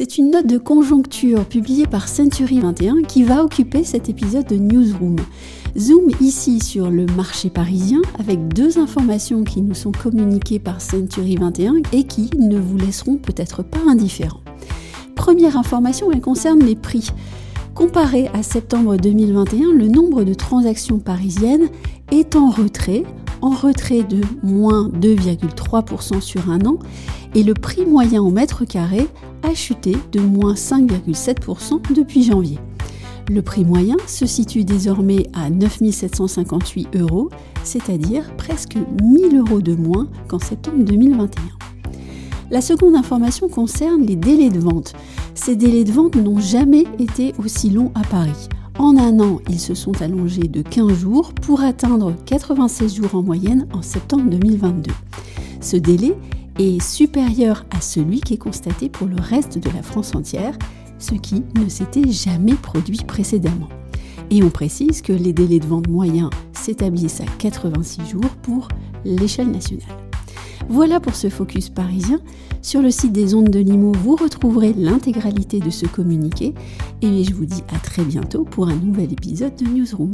C'est une note de conjoncture publiée par Century 21 qui va occuper cet épisode de Newsroom. Zoom ici sur le marché parisien avec deux informations qui nous sont communiquées par Century 21 et qui ne vous laisseront peut-être pas indifférents. Première information, elle concerne les prix. Comparé à septembre 2021, le nombre de transactions parisiennes est en retrait, en retrait de moins 2,3% sur un an, et le prix moyen au mètre carré a chuté de moins 5,7% depuis janvier. Le prix moyen se situe désormais à 9 758 euros, c'est-à-dire presque 1000 euros de moins qu'en septembre 2021. La seconde information concerne les délais de vente. Ces délais de vente n'ont jamais été aussi longs à Paris. En un an, ils se sont allongés de 15 jours pour atteindre 96 jours en moyenne en septembre 2022. Ce délai est supérieur à celui qui est constaté pour le reste de la France entière, ce qui ne s'était jamais produit précédemment. Et on précise que les délais de vente moyens s'établissent à 86 jours pour l'échelle nationale. Voilà pour ce focus parisien. Sur le site des ondes de Limo, vous retrouverez l'intégralité de ce communiqué et je vous dis à très bientôt pour un nouvel épisode de Newsroom.